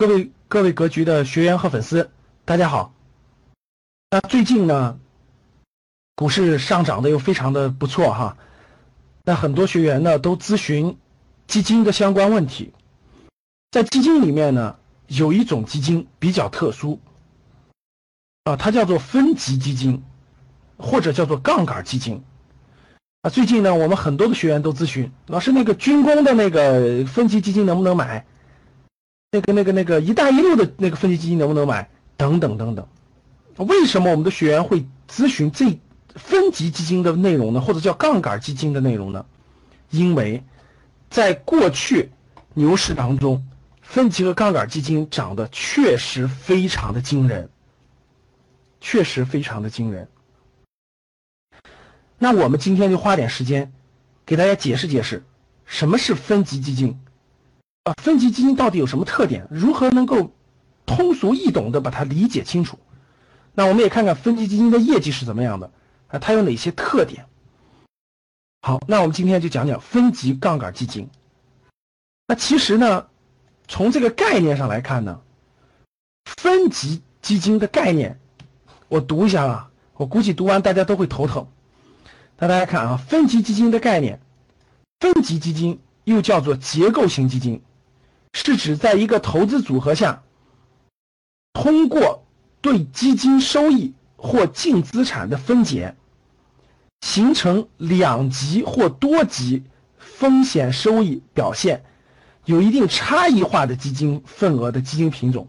各位各位格局的学员和粉丝，大家好。那最近呢，股市上涨的又非常的不错哈。那很多学员呢都咨询基金的相关问题。在基金里面呢，有一种基金比较特殊，啊，它叫做分级基金，或者叫做杠杆基金。啊，最近呢，我们很多的学员都咨询老师，那个军工的那个分级基金能不能买？那个、那个、那个“一带一路”的那个分级基金能不能买？等等等等。为什么我们的学员会咨询这分级基金的内容呢？或者叫杠杆基金的内容呢？因为，在过去牛市当中，分级和杠杆基金涨得确实非常的惊人，确实非常的惊人。那我们今天就花点时间，给大家解释解释，什么是分级基金。啊，分级基金到底有什么特点？如何能够通俗易懂的把它理解清楚？那我们也看看分级基金的业绩是怎么样的啊？它有哪些特点？好，那我们今天就讲讲分级杠杆基金。那其实呢，从这个概念上来看呢，分级基金的概念，我读一下啊，我估计读完大家都会头疼。那大家看啊，分级基金的概念，分级基金又叫做结构型基金。是指在一个投资组合下，通过对基金收益或净资产的分解，形成两级或多级风险收益表现有一定差异化的基金份额的基金品种。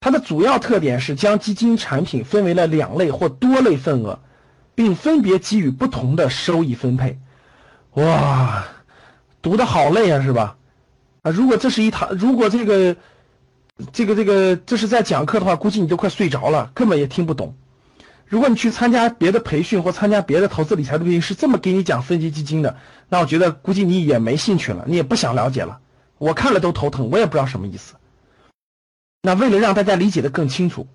它的主要特点是将基金产品分为了两类或多类份额，并分别给予不同的收益分配。哇，读的好累啊，是吧？啊，如果这是一堂，如果这个，这个这个这是在讲课的话，估计你都快睡着了，根本也听不懂。如果你去参加别的培训或参加别的投资理财的培训，是这么给你讲分级基金的，那我觉得估计你也没兴趣了，你也不想了解了。我看了都头疼，我也不知道什么意思。那为了让大家理解的更清楚，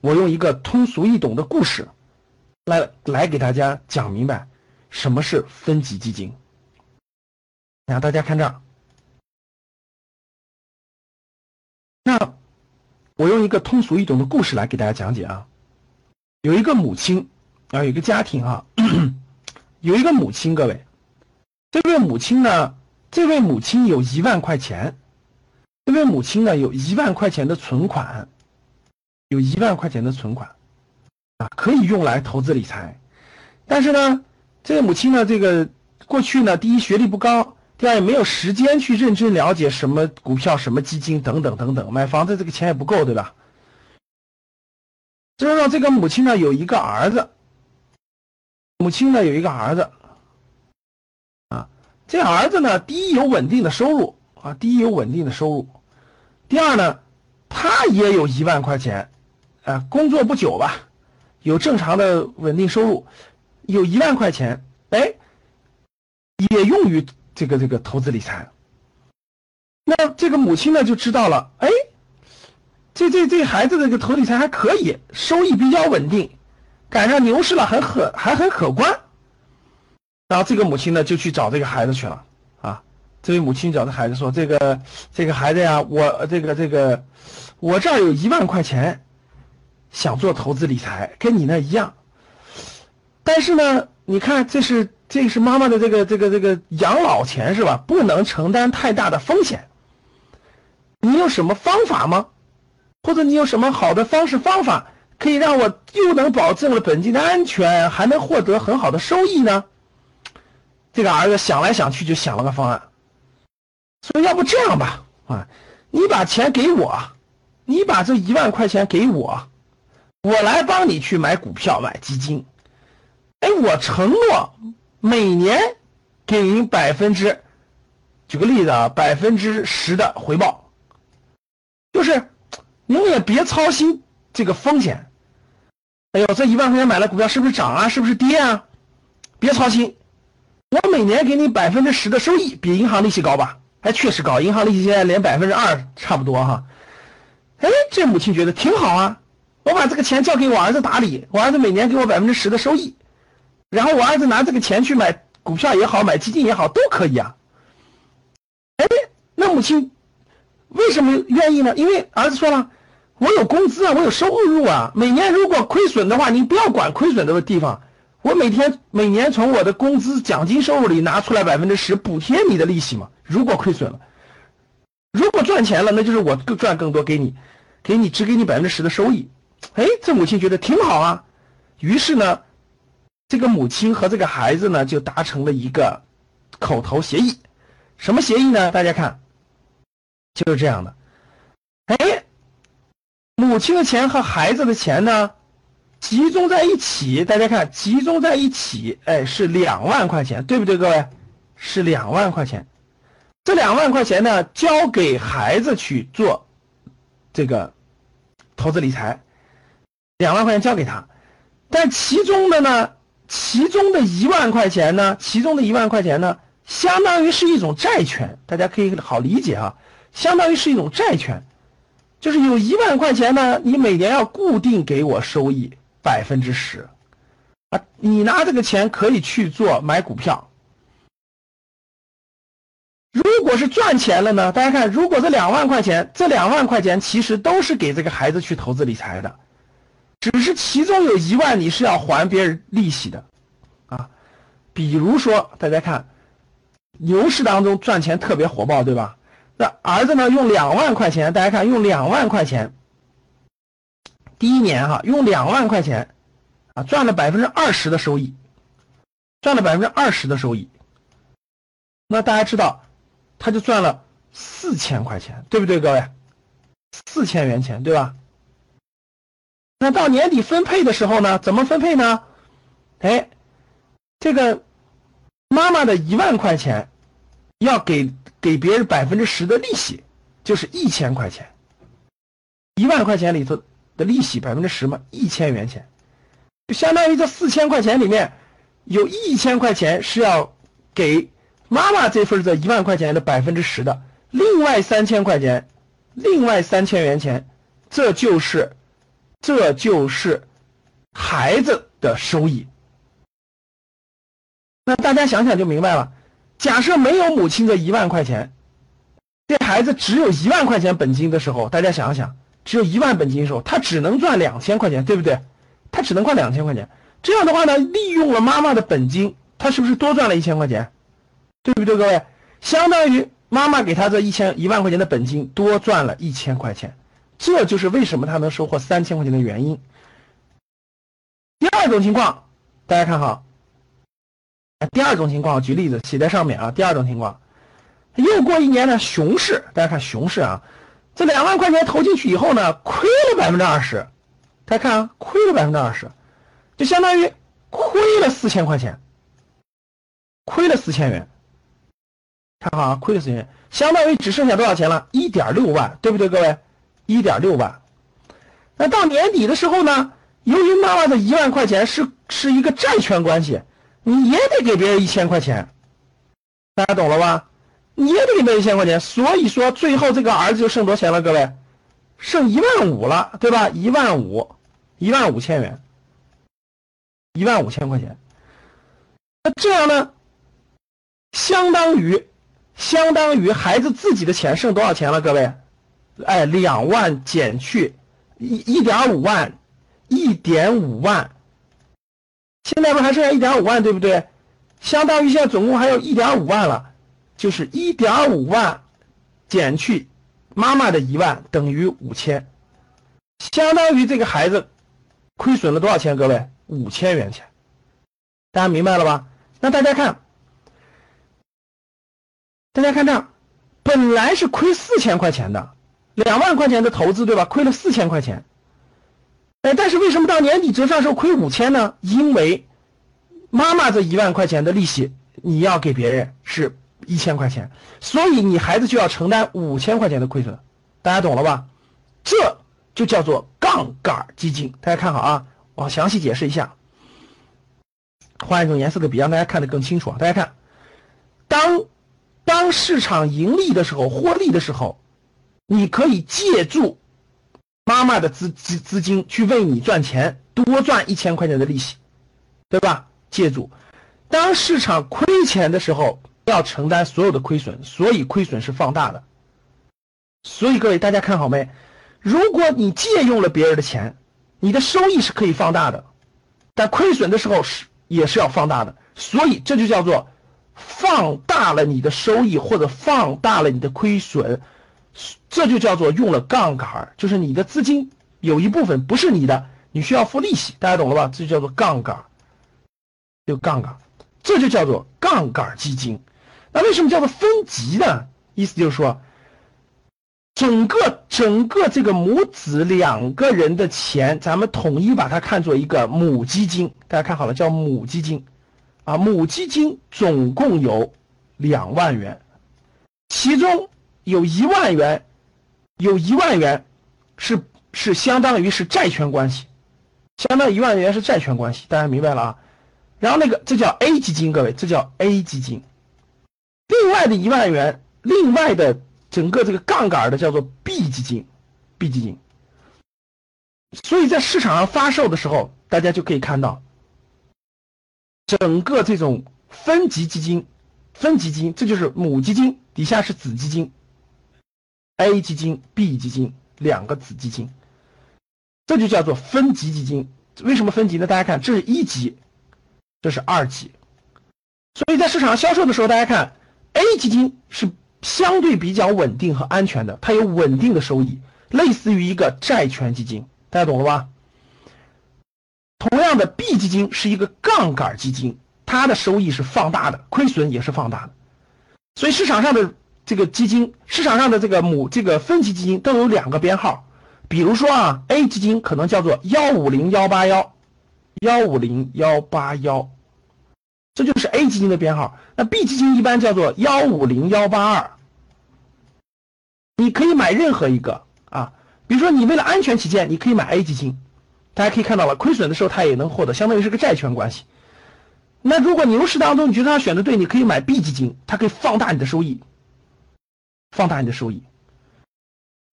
我用一个通俗易懂的故事，来来给大家讲明白什么是分级基金。那大家看这儿。那我用一个通俗易懂的故事来给大家讲解啊。有一个母亲啊，有一个家庭啊，有一个母亲，各位，这位母亲呢，这位母亲有一万块钱，这位母亲呢有一万块钱的存款，有一万块钱的存款啊，可以用来投资理财。但是呢，这位母亲呢，这个过去呢，第一学历不高。第二，也没有时间去认真了解什么股票、什么基金等等等等。买房子这个钱也不够，对吧？就让这个母亲呢有一个儿子，母亲呢有一个儿子，啊，这儿子呢，第一有稳定的收入啊，第一有稳定的收入，第二呢，他也有一万块钱，啊，工作不久吧，有正常的稳定收入，有一万块钱，哎，也用于。这个这个投资理财，那这个母亲呢就知道了，哎，这这这孩子这个投理财还可以，收益比较稳定，赶上牛市了，很可还很可观。然后这个母亲呢就去找这个孩子去了啊，这位母亲找这孩子说：“这个这个孩子呀，我这个这个我这儿有一万块钱，想做投资理财，跟你那一样，但是呢，你看这是。”这是妈妈的这个这个这个养老钱是吧？不能承担太大的风险。你有什么方法吗？或者你有什么好的方式方法，可以让我又能保证了本金的安全，还能获得很好的收益呢？这个儿子想来想去就想了个方案，说要不这样吧，啊，你把钱给我，你把这一万块钱给我，我来帮你去买股票买基金。哎，我承诺。每年给您百分之举个例子啊，百分之十的回报，就是您也别操心这个风险。哎呦，这一万块钱买了股票是不是涨啊？是不是跌啊？别操心，我每年给你百分之十的收益，比银行利息高吧？哎，确实高，银行利息现在连百分之二差不多哈。哎，这母亲觉得挺好啊，我把这个钱交给我儿子打理，我儿子每年给我百分之十的收益，然后我儿子拿这个钱去买股票也好，买基金也好，都可以啊。哎，那母亲为什么愿意呢？因为儿子说了。我有工资啊，我有收入啊。每年如果亏损的话，你不要管亏损的地方。我每天每年从我的工资、奖金收入里拿出来百分之十补贴你的利息嘛。如果亏损了，如果赚钱了，那就是我更赚更多给你，给你只给你百分之十的收益。哎，这母亲觉得挺好啊。于是呢，这个母亲和这个孩子呢就达成了一个口头协议。什么协议呢？大家看，就是这样的。哎。母亲的钱和孩子的钱呢，集中在一起。大家看，集中在一起，哎，是两万块钱，对不对，各位？是两万块钱。这两万块钱呢，交给孩子去做这个投资理财，两万块钱交给他。但其中的呢，其中的一万块钱呢，其中的一万块钱呢，相当于是一种债权，大家可以好理解啊，相当于是一种债权。就是有一万块钱呢，你每年要固定给我收益百分之十，啊，你拿这个钱可以去做买股票。如果是赚钱了呢？大家看，如果这两万块钱，这两万块钱其实都是给这个孩子去投资理财的，只是其中有一万你是要还别人利息的，啊，比如说大家看，牛市当中赚钱特别火爆，对吧？那儿子呢？用两万块钱，大家看，用两万块钱，第一年哈，用两万块钱，啊，赚了百分之二十的收益，赚了百分之二十的收益。那大家知道，他就赚了四千块钱，对不对，各位？四千元钱，对吧？那到年底分配的时候呢？怎么分配呢？哎，这个妈妈的一万块钱要给。给别人百分之十的利息，就是一千块钱，一万块钱里头的利息百分之十嘛，一千元钱，就相当于这四千块钱里面，有一千块钱是要给妈妈这份这一万块钱的百分之十的，另外三千块钱，另外三千元钱，这就是，这就是孩子的收益。那大家想想就明白了。假设没有母亲的一万块钱，这孩子只有一万块钱本金的时候，大家想想，只有一万本金的时候，他只能赚两千块钱，对不对？他只能赚两千块钱。这样的话呢，利用了妈妈的本金，他是不是多赚了一千块钱？对不对，各位？相当于妈妈给他这一千一万块钱的本金多赚了一千块钱，这就是为什么他能收获三千块钱的原因。第二种情况，大家看哈。第二种情况，举例子写在上面啊。第二种情况，又过一年呢，熊市，大家看熊市啊，这两万块钱投进去以后呢，亏了百分之二十，大家看啊，亏了百分之二十，就相当于亏了四千块钱，亏了四千元，看好啊，亏了四千元，相当于只剩下多少钱了？一点六万，对不对，各位？一点六万。那到年底的时候呢，由于妈妈的一万块钱是是一个债权关系。你也得给别人一千块钱，大家懂了吧？你也得给别人一千块钱，所以说最后这个儿子就剩多少钱了？各位，剩一万五了，对吧？一万五，一万五千元，一万五千块钱。那这样呢，相当于，相当于孩子自己的钱剩多少钱了？各位，哎，两万减去一一点五万，一点五万。现在不还剩下一点五万，对不对？相当于现在总共还有一点五万了，就是一点五万减去妈妈的一万等于五千，相当于这个孩子亏损了多少钱？各位，五千元钱，大家明白了吧？那大家看，大家看这，本来是亏四千块钱的，两万块钱的投资，对吧？亏了四千块钱。哎，但是为什么到年底折算时候亏五千呢？因为妈妈这一万块钱的利息你要给别人是一千块钱，所以你孩子就要承担五千块钱的亏损，大家懂了吧？这就叫做杠杆基金。大家看好啊，我详细解释一下。换一种颜色的笔，让大家看得更清楚啊！大家看，当当市场盈利的时候，获利的时候，你可以借助妈妈的资资资金去为你赚钱，多赚一千块钱的利息，对吧？借助。当市场亏钱的时候，要承担所有的亏损，所以亏损是放大的。所以各位大家看好没？如果你借用了别人的钱，你的收益是可以放大的，但亏损的时候是。也是要放大的，所以这就叫做放大了你的收益或者放大了你的亏损，这就叫做用了杠杆儿，就是你的资金有一部分不是你的，你需要付利息，大家懂了吧？这就叫做杠杆儿，就杠杆，这就叫做杠杆基金。那为什么叫做分级呢？意思就是说。整个整个这个母子两个人的钱，咱们统一把它看作一个母基金。大家看好了，叫母基金，啊，母基金总共有两万元，其中有一万元，有一万元是是相当于是债权关系，相当于一万元是债权关系，大家明白了啊？然后那个这叫 A 基金，各位，这叫 A 基金，另外的一万元，另外的。整个这个杠杆的叫做 B 基金，B 基金，所以在市场上发售的时候，大家就可以看到，整个这种分级基金、分级基金，这就是母基金，底下是子基金，A 基金、B 基金两个子基金，这就叫做分级基金。为什么分级呢？大家看，这是一级，这是二级，所以在市场销售的时候，大家看 A 基金是。相对比较稳定和安全的，它有稳定的收益，类似于一个债权基金，大家懂了吧？同样的，B 基金是一个杠杆基金，它的收益是放大的，亏损也是放大的。所以市场上的这个基金，市场上的这个母这个分级基金都有两个编号，比如说啊，A 基金可能叫做幺五零幺八幺，幺五零幺八幺。这就是 A 基金的编号，那 B 基金一般叫做幺五零幺八二。你可以买任何一个啊，比如说你为了安全起见，你可以买 A 基金。大家可以看到了，亏损的时候它也能获得，相当于是个债权关系。那如果牛市当中你觉得它选的对，你可以买 B 基金，它可以放大你的收益，放大你的收益。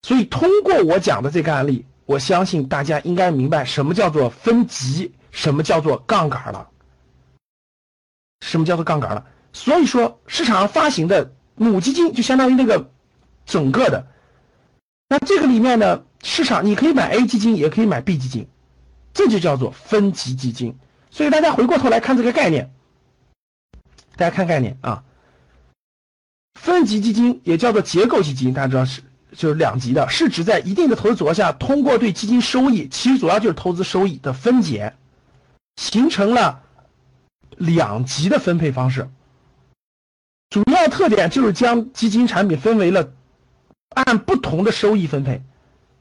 所以通过我讲的这个案例，我相信大家应该明白什么叫做分级，什么叫做杠杆了。什么叫做杠杆了？所以说市场上发行的母基金就相当于那个整个的，那这个里面呢，市场你可以买 A 基金，也可以买 B 基金，这就叫做分级基金。所以大家回过头来看这个概念，大家看概念啊，分级基金也叫做结构基金，大家知道是就是两级的，是指在一定的投资组合下，通过对基金收益，其实主要就是投资收益的分解，形成了。两级的分配方式，主要特点就是将基金产品分为了按不同的收益分配。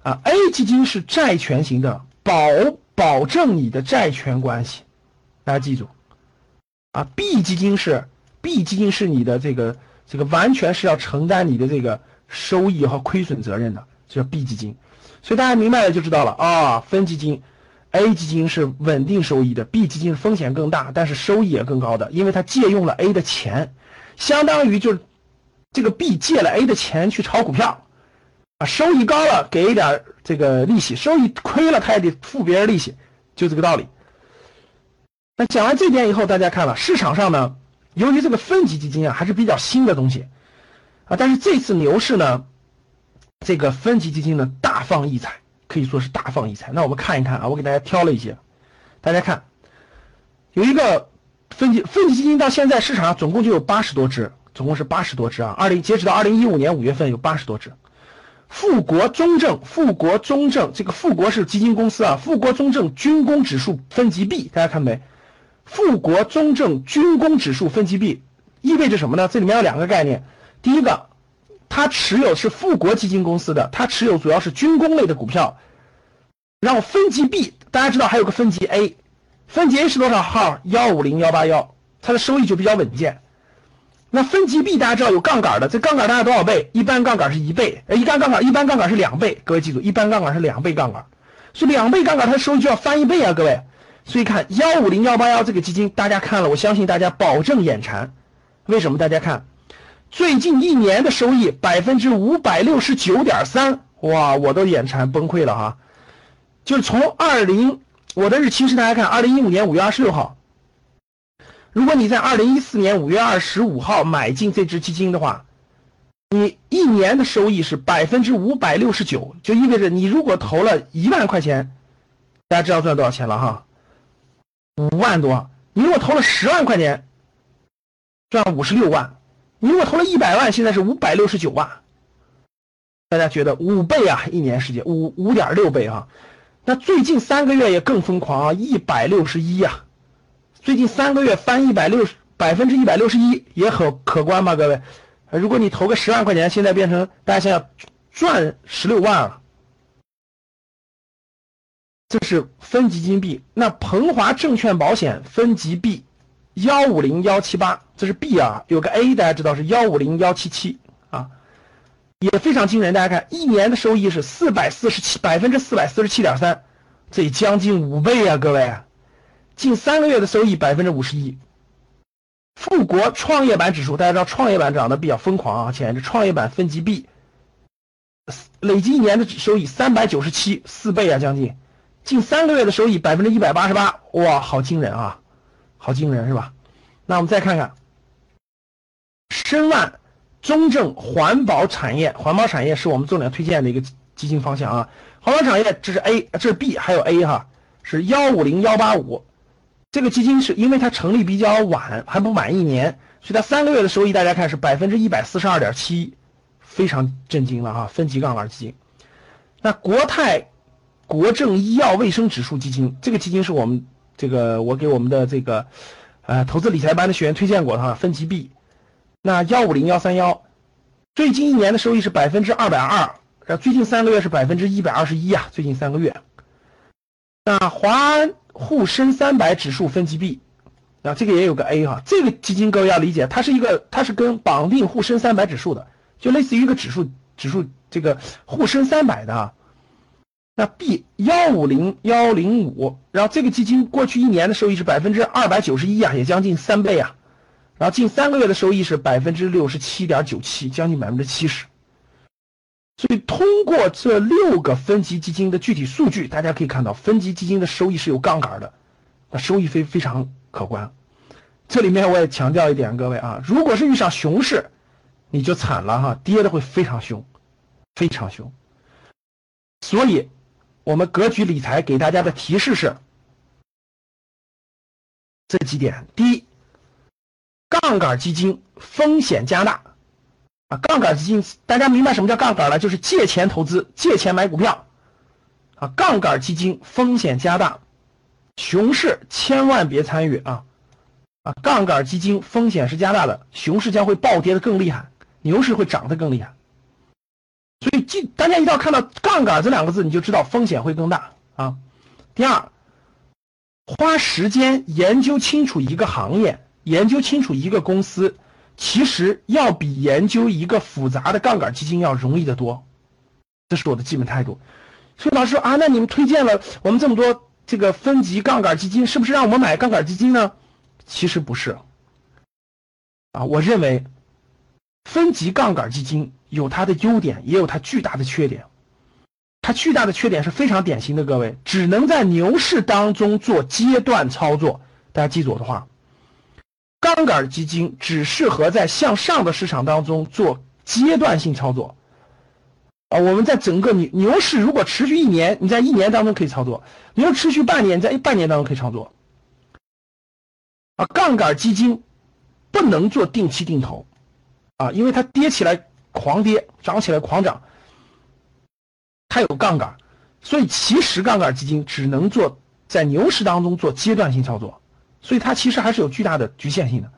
啊，A 基金是债权型的，保保证你的债权关系，大家记住。啊，B 基金是 B 基金是你的这个这个完全是要承担你的这个收益和亏损责任的，叫 B 基金。所以大家明白了就知道了啊，分基金。A 基金是稳定收益的，B 基金风险更大，但是收益也更高的，因为它借用了 A 的钱，相当于就是这个 B 借了 A 的钱去炒股票，啊，收益高了给一点这个利息，收益亏了他也得付别人利息，就这个道理。那讲完这点以后，大家看了市场上呢，由于这个分级基金啊还是比较新的东西，啊，但是这次牛市呢，这个分级基金呢大放异彩。可以说是大放异彩。那我们看一看啊，我给大家挑了一些，大家看，有一个分级分级基金，到现在市场上总共就有八十多只，总共是八十多只啊。二零截止到二零一五年五月份有八十多只。富国中证，富国中证，这个富国是基金公司啊。富国中证军工指数分级 B，大家看没？富国中证军工指数分级 B 意味着什么呢？这里面有两个概念，第一个。他持有是富国基金公司的，他持有主要是军工类的股票。然后分级 B，大家知道还有个分级 A，分级 A 是多少号？幺五零幺八幺，它的收益就比较稳健。那分级 B 大家知道有杠杆的，这杠杆大概多少倍？一般杠杆是一倍，呃，一般杠杆一般杠杆是两倍。各位记住，一般杠杆是两倍杠杆，所以两倍杠杆它的收益就要翻一倍啊，各位。所以看幺五零幺八幺这个基金，大家看了，我相信大家保证眼馋。为什么？大家看，最近一年的收益百分之五百六十九点三，哇，我都眼馋崩溃了哈。就是从二零，我的日期是大家看二零一五年五月二十六号。如果你在二零一四年五月二十五号买进这只基金的话，你一年的收益是百分之五百六十九，就意味着你如果投了一万块钱，大家知道赚多少钱了哈？五万多。你如果投了十万块钱，赚五十六万。你如果投了一百万，现在是五百六十九万。大家觉得五倍啊？一年时间五五点六倍啊？那最近三个月也更疯狂啊，一百六十一呀。最近三个月翻一百六十百分之一百六十一也很可观吧，各位？如果你投个十万块钱，现在变成大家想想赚十六万了，这是分级金币。那鹏华证券保险分级 B 幺五零幺七八，这是 B 啊，有个 A 大家知道是幺五零幺七七啊，也非常惊人。大家看一年的收益是四百四十七百分之四百四十七点三，这将近五倍啊，各位。近三个月的收益百分之五十一，富国创业板指数，大家知道创业板涨得比较疯狂啊，前一创业板分级 B，累计一年的收益三百九十七，四倍啊，将近，近三个月的收益百分之一百八十八，哇，好惊人啊，好惊人是吧？那我们再看看，申万中证环保产业，环保产业是我们重点推荐的一个基金方向啊，环保产业这是 A，这是 B，还有 A 哈，是幺五零幺八五。这个基金是因为它成立比较晚，还不满一年，所以它三个月的收益大家看是百分之一百四十二点七，非常震惊了哈！分级杠杆基金。那国泰国政医药卫生指数基金，这个基金是我们这个我给我们的这个呃投资理财班的学员推荐过的哈，分级 B。那幺五零幺三幺，最近一年的收益是百分之二百二，然后最近三个月是百分之一百二十一啊，最近三个月。那华安。沪深三百指数分级 B，啊，这个也有个 A 哈，这个基金各位要理解，它是一个，它是跟绑定沪深三百指数的，就类似于一个指数，指数这个沪深三百的啊。那 B 幺五零幺零五，然后这个基金过去一年的收益是百分之二百九十一啊，也将近三倍啊，然后近三个月的收益是百分之六十七点九七，将近百分之七十。所以通过这六个分级基金的具体数据，大家可以看到分级基金的收益是有杠杆的，那收益非非常可观。这里面我也强调一点，各位啊，如果是遇上熊市，你就惨了哈，跌的会非常凶，非常凶。所以，我们格局理财给大家的提示是这几点：第一，杠杆基金风险加大。啊，杠杆基金，大家明白什么叫杠杆了？就是借钱投资，借钱买股票。啊，杠杆基金风险加大，熊市千万别参与啊！啊，杠杆基金风险是加大的，熊市将会暴跌的更厉害，牛市会涨得更厉害。所以，记大家一定要看到杠杆这两个字，你就知道风险会更大啊。第二，花时间研究清楚一个行业，研究清楚一个公司。其实要比研究一个复杂的杠杆基金要容易得多，这是我的基本态度。所以老师啊，那你们推荐了我们这么多这个分级杠杆基金，是不是让我们买杠杆基金呢？其实不是。啊，我认为分级杠杆基金有它的优点，也有它巨大的缺点。它巨大的缺点是非常典型的，各位只能在牛市当中做阶段操作。大家记住我的话。杠杆基金只适合在向上的市场当中做阶段性操作，啊，我们在整个牛牛市如果持续一年，你在一年当中可以操作；你要持续半年，在半年当中可以操作。啊，杠杆基金不能做定期定投，啊，因为它跌起来狂跌，涨起来狂涨，它有杠杆，所以其实杠杆基金只能做在牛市当中做阶段性操作。所以它其实还是有巨大的局限性的，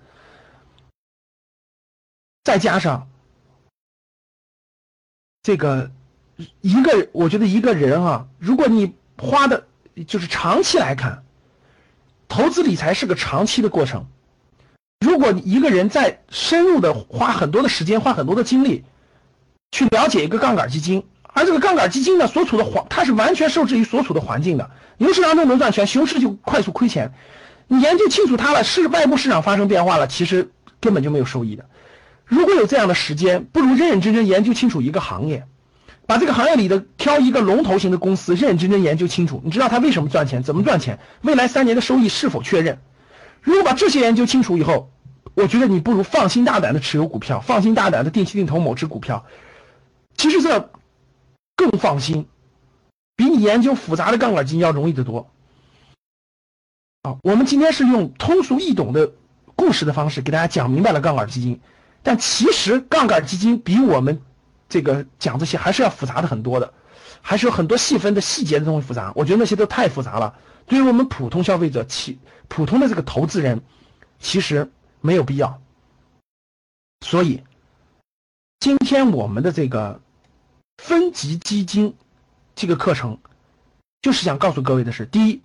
再加上这个一个，我觉得一个人啊，如果你花的就是长期来看，投资理财是个长期的过程，如果一个人在深入的花很多的时间、花很多的精力去了解一个杠杆基金，而这个杠杆基金呢所处的环，它是完全受制于所处的环境的。牛市当中能赚钱，熊市就快速亏钱。你研究清楚它了，是外部市场发生变化了，其实根本就没有收益的。如果有这样的时间，不如认认真真研究清楚一个行业，把这个行业里的挑一个龙头型的公司，认认真真研究清楚，你知道它为什么赚钱，怎么赚钱，未来三年的收益是否确认。如果把这些研究清楚以后，我觉得你不如放心大胆的持有股票，放心大胆的定期定投某只股票。其实这更放心，比你研究复杂的杠杆基金要容易得多。啊，我们今天是用通俗易懂的故事的方式给大家讲明白了杠杆基金，但其实杠杆基金比我们这个讲这些还是要复杂的很多的，还是有很多细分的细节的东西复杂。我觉得那些都太复杂了，对于我们普通消费者，其普通的这个投资人，其实没有必要。所以，今天我们的这个分级基金这个课程，就是想告诉各位的是，第一。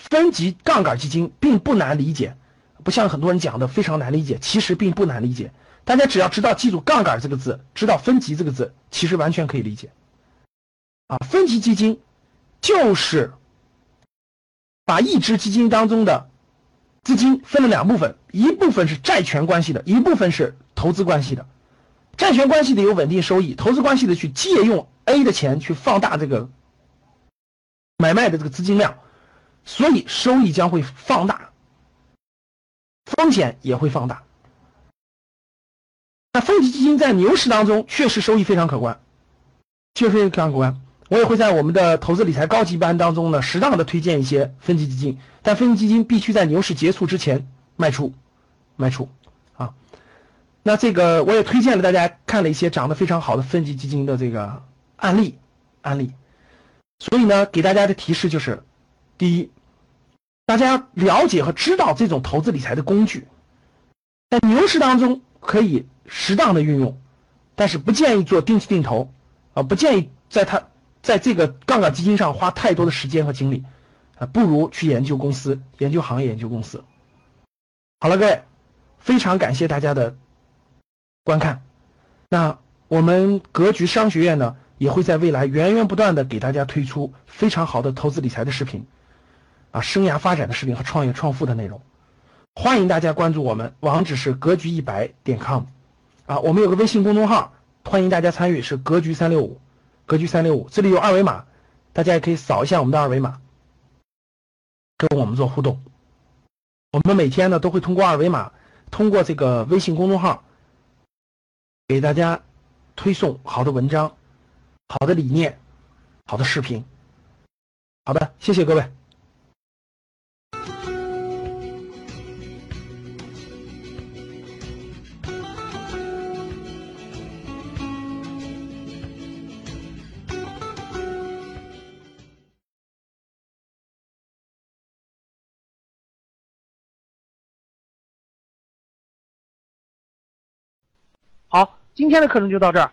分级杠杆基金并不难理解，不像很多人讲的非常难理解，其实并不难理解。大家只要知道记住“杠杆”这个字，知道“分级”这个字，其实完全可以理解。啊，分级基金就是把一只基金当中的资金分了两部分，一部分是债权关系的，一部分是投资关系的。债权关系的有稳定收益，投资关系的去借用 A 的钱去放大这个买卖的这个资金量。所以收益将会放大，风险也会放大。那分级基金在牛市当中确实收益非常可观，确实非常可观。我也会在我们的投资理财高级班当中呢，适当的推荐一些分级基金，但分级基金必须在牛市结束之前卖出，卖出啊。那这个我也推荐了大家看了一些涨得非常好的分级基金的这个案例，案例。所以呢，给大家的提示就是。第一，大家了解和知道这种投资理财的工具，在牛市当中可以适当的运用，但是不建议做定期定投，啊，不建议在它在这个杠杆基金上花太多的时间和精力，啊，不如去研究公司、研究行业、研究公司。好了，各位，非常感谢大家的观看。那我们格局商学院呢，也会在未来源源不断的给大家推出非常好的投资理财的视频。啊，生涯发展的视频和创业创富的内容，欢迎大家关注我们，网址是格局一百点 com，啊，我们有个微信公众号，欢迎大家参与，是格局三六五，格局三六五，这里有二维码，大家也可以扫一下我们的二维码，跟我们做互动。我们每天呢都会通过二维码，通过这个微信公众号，给大家推送好的文章、好的理念、好的视频。好的，谢谢各位。今天的课程就到这儿。